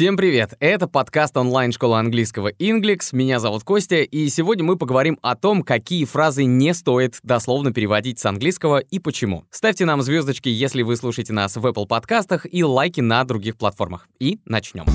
Всем привет! Это подкаст онлайн-школы английского Inglix. Меня зовут Костя, и сегодня мы поговорим о том, какие фразы не стоит дословно переводить с английского и почему. Ставьте нам звездочки, если вы слушаете нас в Apple подкастах, и лайки на других платформах. И начнем.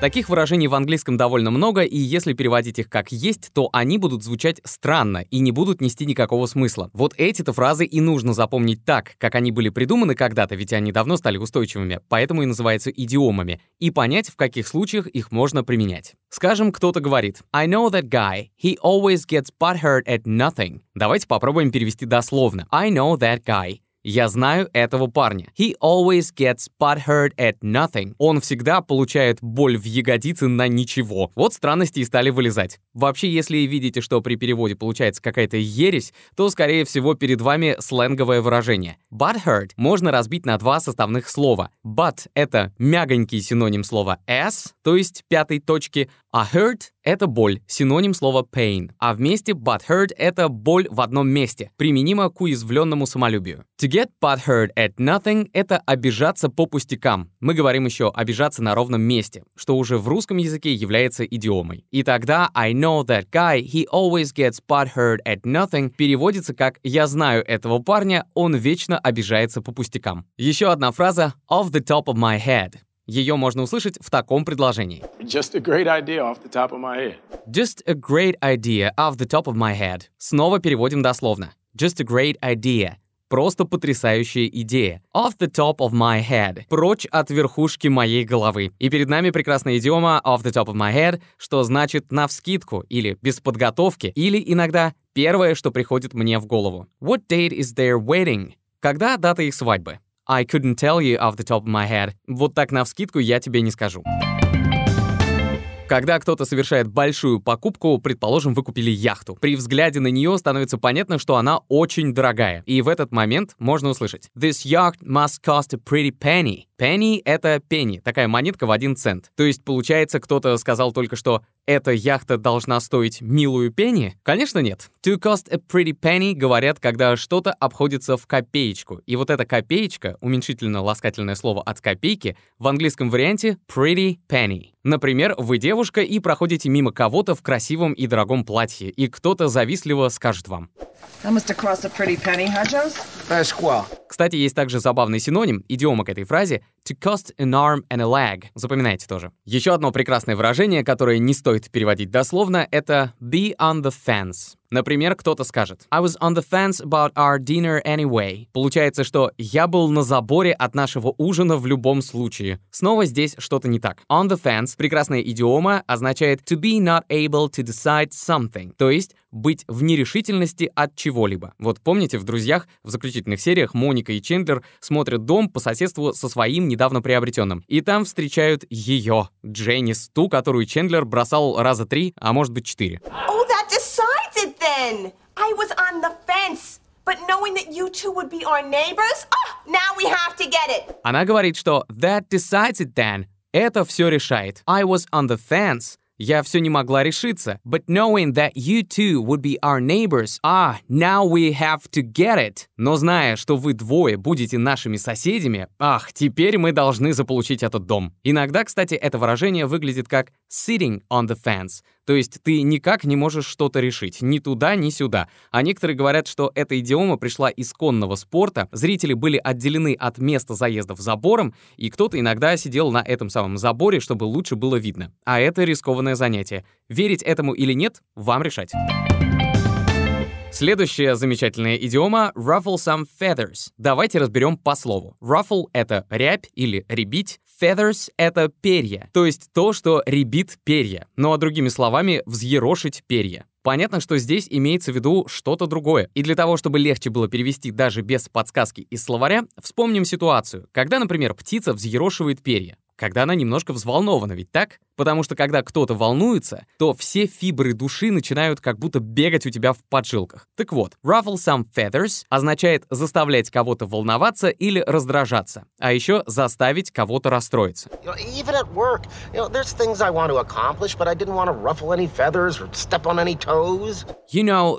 Таких выражений в английском довольно много, и если переводить их как есть, то они будут звучать странно и не будут нести никакого смысла. Вот эти-то фразы и нужно запомнить так, как они были придуманы когда-то, ведь они давно стали устойчивыми, поэтому и называются идиомами, и понять, в каких случаях их можно применять. Скажем, кто-то говорит «I know that guy. He always gets butthurt at nothing». Давайте попробуем перевести дословно. «I know that guy. Я знаю этого парня. He always gets butthurt at nothing. Он всегда получает боль в ягодице на ничего. Вот странности и стали вылезать. Вообще, если видите, что при переводе получается какая-то ересь, то, скорее всего, перед вами сленговое выражение. Butthurt можно разбить на два составных слова. But — это мягонький синоним слова s, то есть пятой точки, а hurt — это боль, синоним слова pain. А вместе butthurt — это боль в одном месте, применимо к уязвленному самолюбию. To get butthurt at nothing — это обижаться по пустякам. Мы говорим еще обижаться на ровном месте, что уже в русском языке является идиомой. И тогда I know that guy, he always gets butthurt at nothing переводится как «я знаю этого парня, он вечно обижается по пустякам». Еще одна фраза «off the top of my head». Ее можно услышать в таком предложении. Just a great idea off the top of my head. Just a great idea off the top of my head. Снова переводим дословно. Just a great idea. Просто потрясающая идея. Off the top of my head. Прочь от верхушки моей головы. И перед нами прекрасная идиома off the top of my head, что значит навскидку или без подготовки, или иногда первое, что приходит мне в голову. What date is their wedding? Когда дата их свадьбы? I couldn't tell you off the top of my head. Вот так навскидку я тебе не скажу. Когда кто-то совершает большую покупку, предположим, вы купили яхту. При взгляде на нее становится понятно, что она очень дорогая. И в этот момент можно услышать «This yacht must cost a pretty penny». Penny — это пенни, такая монетка в один цент. То есть, получается, кто-то сказал только что «эта яхта должна стоить милую пенни»? Конечно, нет. To cost a pretty penny говорят, когда что-то обходится в копеечку. И вот эта копеечка, уменьшительно-ласкательное слово от копейки, в английском варианте pretty penny. Например, вы девушка и проходите мимо кого-то в красивом и дорогом платье, и кто-то завистливо скажет вам. That must have cost a pretty penny, huh, Jones? Pasquale. Кстати, есть также забавный синоним, идиома к этой фразе to cost an arm and a leg. Запоминайте тоже. Еще одно прекрасное выражение, которое не стоит переводить дословно, это be on the fence. Например, кто-то скажет I was on the fence about our dinner anyway. Получается, что я был на заборе от нашего ужина в любом случае. Снова здесь что-то не так. On the fence, прекрасная идиома, означает to be not able to decide something, то есть быть в нерешительности от чего-либо. Вот помните, в «Друзьях» в заключительных сериях Моника и Чендлер смотрят дом по соседству со своим недавно приобретенным. И там встречают ее, Дженнис, ту, которую Чендлер бросал раза три, а может быть четыре. Oh, that decides it then. I was on the fence. But knowing that you two would be our neighbors, oh, now we have to get it. Она говорит, что that decides it then. Это все решает. I was on the fence. Я все не могла решиться. But knowing that you two would be our neighbors, ah, now we have to get it. Но зная, что вы двое будете нашими соседями, ах, теперь мы должны заполучить этот дом. Иногда, кстати, это выражение выглядит как sitting on the fence, то есть ты никак не можешь что-то решить, ни туда, ни сюда. А некоторые говорят, что эта идиома пришла из конного спорта, зрители были отделены от места заездов забором, и кто-то иногда сидел на этом самом заборе, чтобы лучше было видно. А это рискованное занятие. Верить этому или нет, вам решать. Следующая замечательная идиома — ruffle some feathers. Давайте разберем по слову. Ruffle — это рябь или ребить. Feathers — это перья, то есть то, что ребит перья. Ну а другими словами, взъерошить перья. Понятно, что здесь имеется в виду что-то другое. И для того, чтобы легче было перевести даже без подсказки из словаря, вспомним ситуацию, когда, например, птица взъерошивает перья когда она немножко взволнована, ведь так? Потому что когда кто-то волнуется, то все фибры души начинают как будто бегать у тебя в поджилках. Так вот, ruffle some feathers означает заставлять кого-то волноваться или раздражаться, а еще заставить кого-то расстроиться. You know, work, you know, there's things I want to accomplish,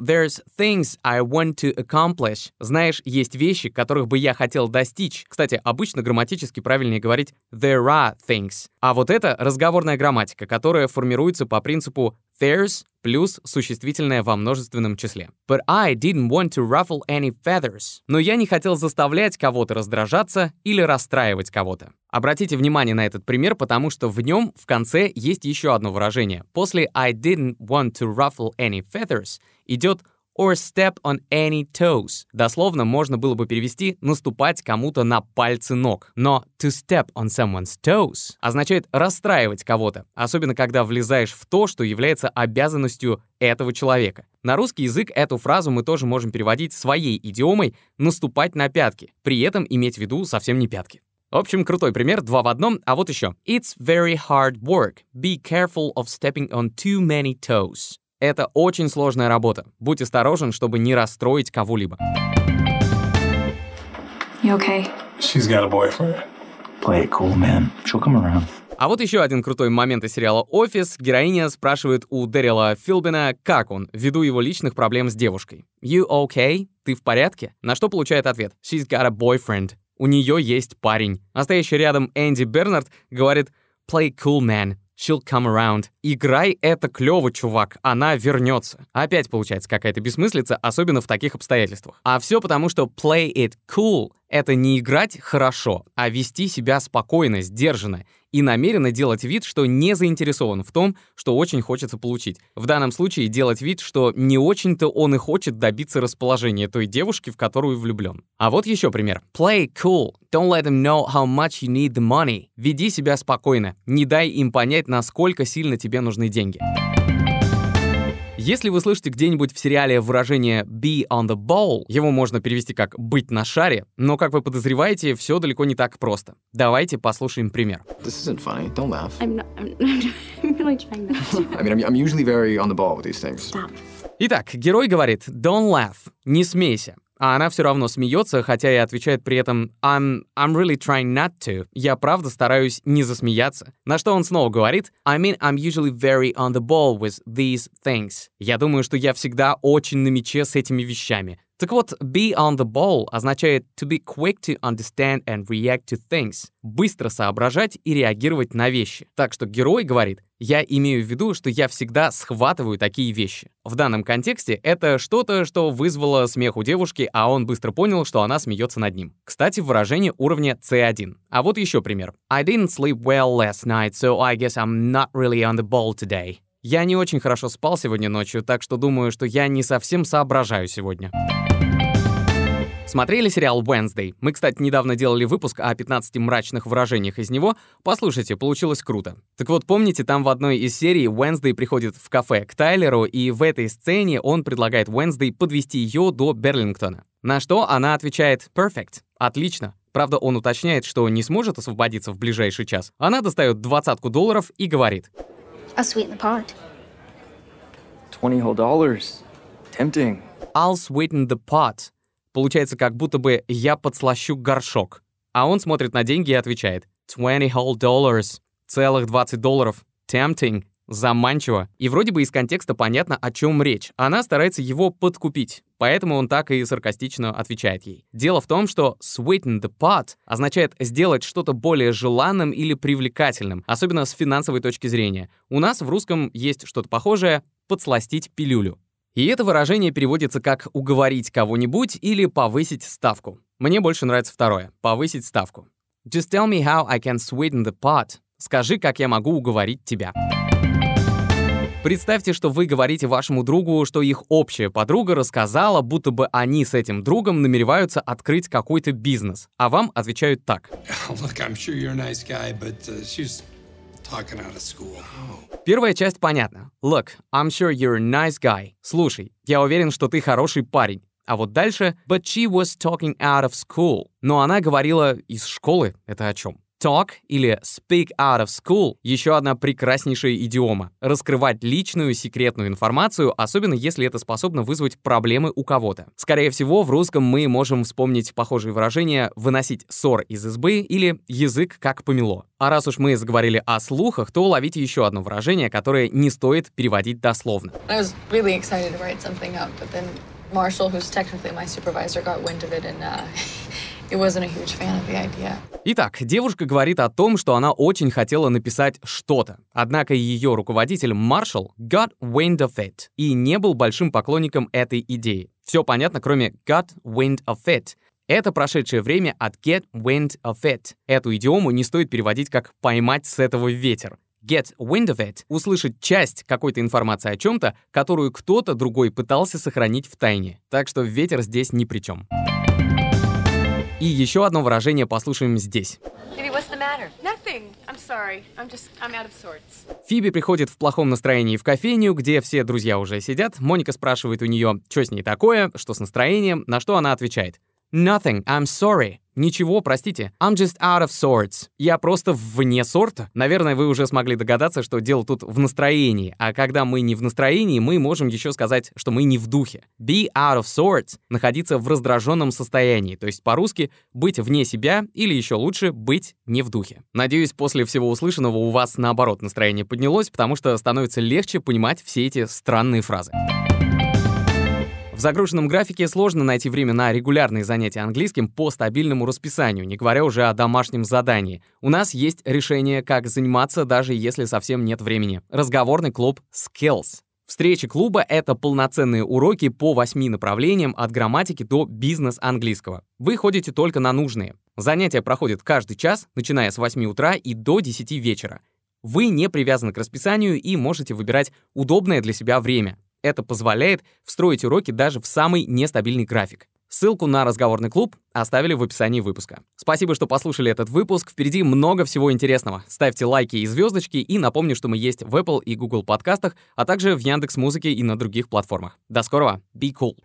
there's things I want to. Знаешь, есть вещи, которых бы я хотел достичь. Кстати, обычно грамматически правильнее говорить there are things. А вот это разговорная грамматика, которая формируется по принципу there's плюс существительное во множественном числе. But I didn't want to ruffle any feathers. Но я не хотел заставлять кого-то раздражаться или расстраивать кого-то. Обратите внимание на этот пример, потому что в нем в конце есть еще одно выражение. После I didn't want to ruffle any feathers идет or step on any toes. Дословно можно было бы перевести «наступать кому-то на пальцы ног». Но to step on someone's toes означает расстраивать кого-то, особенно когда влезаешь в то, что является обязанностью этого человека. На русский язык эту фразу мы тоже можем переводить своей идиомой «наступать на пятки», при этом иметь в виду совсем не пятки. В общем, крутой пример, два в одном, а вот еще. It's very hard work. Be careful of stepping on too many toes. Это очень сложная работа. Будь осторожен, чтобы не расстроить кого-либо. You okay? She's got a boyfriend. Play it cool, man. She'll come around. А вот еще один крутой момент из сериала «Офис». Героиня спрашивает у Дэрила Филбина, как он, ввиду его личных проблем с девушкой. «You okay? Ты в порядке?» На что получает ответ «She's got a boyfriend». У нее есть парень. А стоящий рядом Энди Бернард говорит «Play cool, man. She'll come around. Играй это клево, чувак, она вернется. Опять получается какая-то бессмыслица, особенно в таких обстоятельствах. А все потому, что play it cool — это не играть хорошо, а вести себя спокойно, сдержанно и намеренно делать вид, что не заинтересован в том, что очень хочется получить. В данном случае делать вид, что не очень-то он и хочет добиться расположения той девушки, в которую влюблен. А вот еще пример. Play cool. Don't let them know how much you need the money. Веди себя спокойно. Не дай им понять, насколько сильно тебе нужны деньги. Если вы слышите где-нибудь в сериале выражение «be on the ball», его можно перевести как «быть на шаре», но, как вы подозреваете, все далеко не так просто. Давайте послушаем пример. This isn't funny. Don't laugh. I'm not. I'm, I'm really trying not to. I mean, I'm, I'm usually very on the ball with these things. Stop. Итак, герой говорит «don't laugh», «не смейся». А она все равно смеется, хотя и отвечает при этом I'm, I'm really trying not to. Я правда стараюсь не засмеяться. На что он снова говорит I mean I'm usually very on the ball with these things. Я думаю, что я всегда очень на мече с этими вещами. Так вот, be on the ball означает to be quick to understand and react to things. Быстро соображать и реагировать на вещи. Так что герой говорит, я имею в виду, что я всегда схватываю такие вещи. В данном контексте это что-то, что вызвало смех у девушки, а он быстро понял, что она смеется над ним. Кстати, выражение уровня C1. А вот еще пример. I didn't sleep well last night, so I guess I'm not really on the ball today. Я не очень хорошо спал сегодня ночью, так что думаю, что я не совсем соображаю сегодня. Смотрели сериал Wednesday? Мы, кстати, недавно делали выпуск о 15 мрачных выражениях из него. Послушайте, получилось круто. Так вот, помните, там в одной из серий Wednesday приходит в кафе к Тайлеру, и в этой сцене он предлагает Wednesday подвести ее до Берлингтона. На что она отвечает «Perfect». Отлично. Правда, он уточняет, что не сможет освободиться в ближайший час. Она достает двадцатку долларов и говорит I'll sweeten the pot. Twenty whole dollars. Tempting. «I'll sweeten the pot». Получается, как будто бы «я подслащу горшок». А он смотрит на деньги и отвечает «Twenty whole dollars». Целых 20 долларов. Tempting. Заманчиво. И вроде бы из контекста понятно, о чем речь. Она старается его подкупить. Поэтому он так и саркастично отвечает ей. Дело в том, что sweeten the pot означает сделать что-то более желанным или привлекательным, особенно с финансовой точки зрения. У нас в русском есть что-то похожее «подсластить пилюлю». И это выражение переводится как «уговорить кого-нибудь» или «повысить ставку». Мне больше нравится второе — «повысить ставку». Just tell me how I can sweeten the pot. Скажи, как я могу уговорить тебя. Представьте, что вы говорите вашему другу, что их общая подруга рассказала, будто бы они с этим другом намереваются открыть какой-то бизнес, а вам отвечают так. Look, I'm sure you're a nice guy, but uh, she's Первая часть понятна. Look, I'm sure you're a nice guy. Слушай, я уверен, что ты хороший парень. А вот дальше, but she was talking out of school. Но она говорила из школы. Это о чем? Talk или speak out of school — еще одна прекраснейшая идиома. Раскрывать личную, секретную информацию, особенно если это способно вызвать проблемы у кого-то. Скорее всего, в русском мы можем вспомнить похожие выражения «выносить ссор из избы» или «язык как помело». А раз уж мы заговорили о слухах, то ловите еще одно выражение, которое не стоит переводить дословно. Marshall, who's technically my supervisor, got wind of it and uh, Итак, девушка говорит о том, что она очень хотела написать что-то. Однако ее руководитель Маршалл got wind of it и не был большим поклонником этой идеи. Все понятно, кроме got wind of it. Это прошедшее время от get wind of it. Эту идиому не стоит переводить как «поймать с этого ветер». Get wind of it — услышать часть какой-то информации о чем-то, которую кто-то другой пытался сохранить в тайне. Так что ветер здесь ни при чем. И еще одно выражение послушаем здесь. Фиби приходит в плохом настроении в кофейню, где все друзья уже сидят. Моника спрашивает у нее, что с ней такое, что с настроением, на что она отвечает. Nothing, I'm sorry. Ничего, простите. I'm just out of sorts. Я просто вне сорта. Наверное, вы уже смогли догадаться, что дело тут в настроении. А когда мы не в настроении, мы можем еще сказать, что мы не в духе. Be out of sorts — находиться в раздраженном состоянии. То есть по-русски быть вне себя или еще лучше быть не в духе. Надеюсь, после всего услышанного у вас наоборот настроение поднялось, потому что становится легче понимать все эти странные фразы. Загруженном графике сложно найти время на регулярные занятия английским по стабильному расписанию, не говоря уже о домашнем задании. У нас есть решение, как заниматься, даже если совсем нет времени. Разговорный клуб Skills. Встречи клуба — это полноценные уроки по восьми направлениям от грамматики до бизнес-английского. Вы ходите только на нужные. Занятия проходят каждый час, начиная с 8 утра и до 10 вечера. Вы не привязаны к расписанию и можете выбирать удобное для себя время. Это позволяет встроить уроки даже в самый нестабильный график. Ссылку на разговорный клуб оставили в описании выпуска. Спасибо, что послушали этот выпуск. Впереди много всего интересного. Ставьте лайки и звездочки, и напомню, что мы есть в Apple и Google подкастах, а также в Яндекс Музыке и на других платформах. До скорого. Be cool.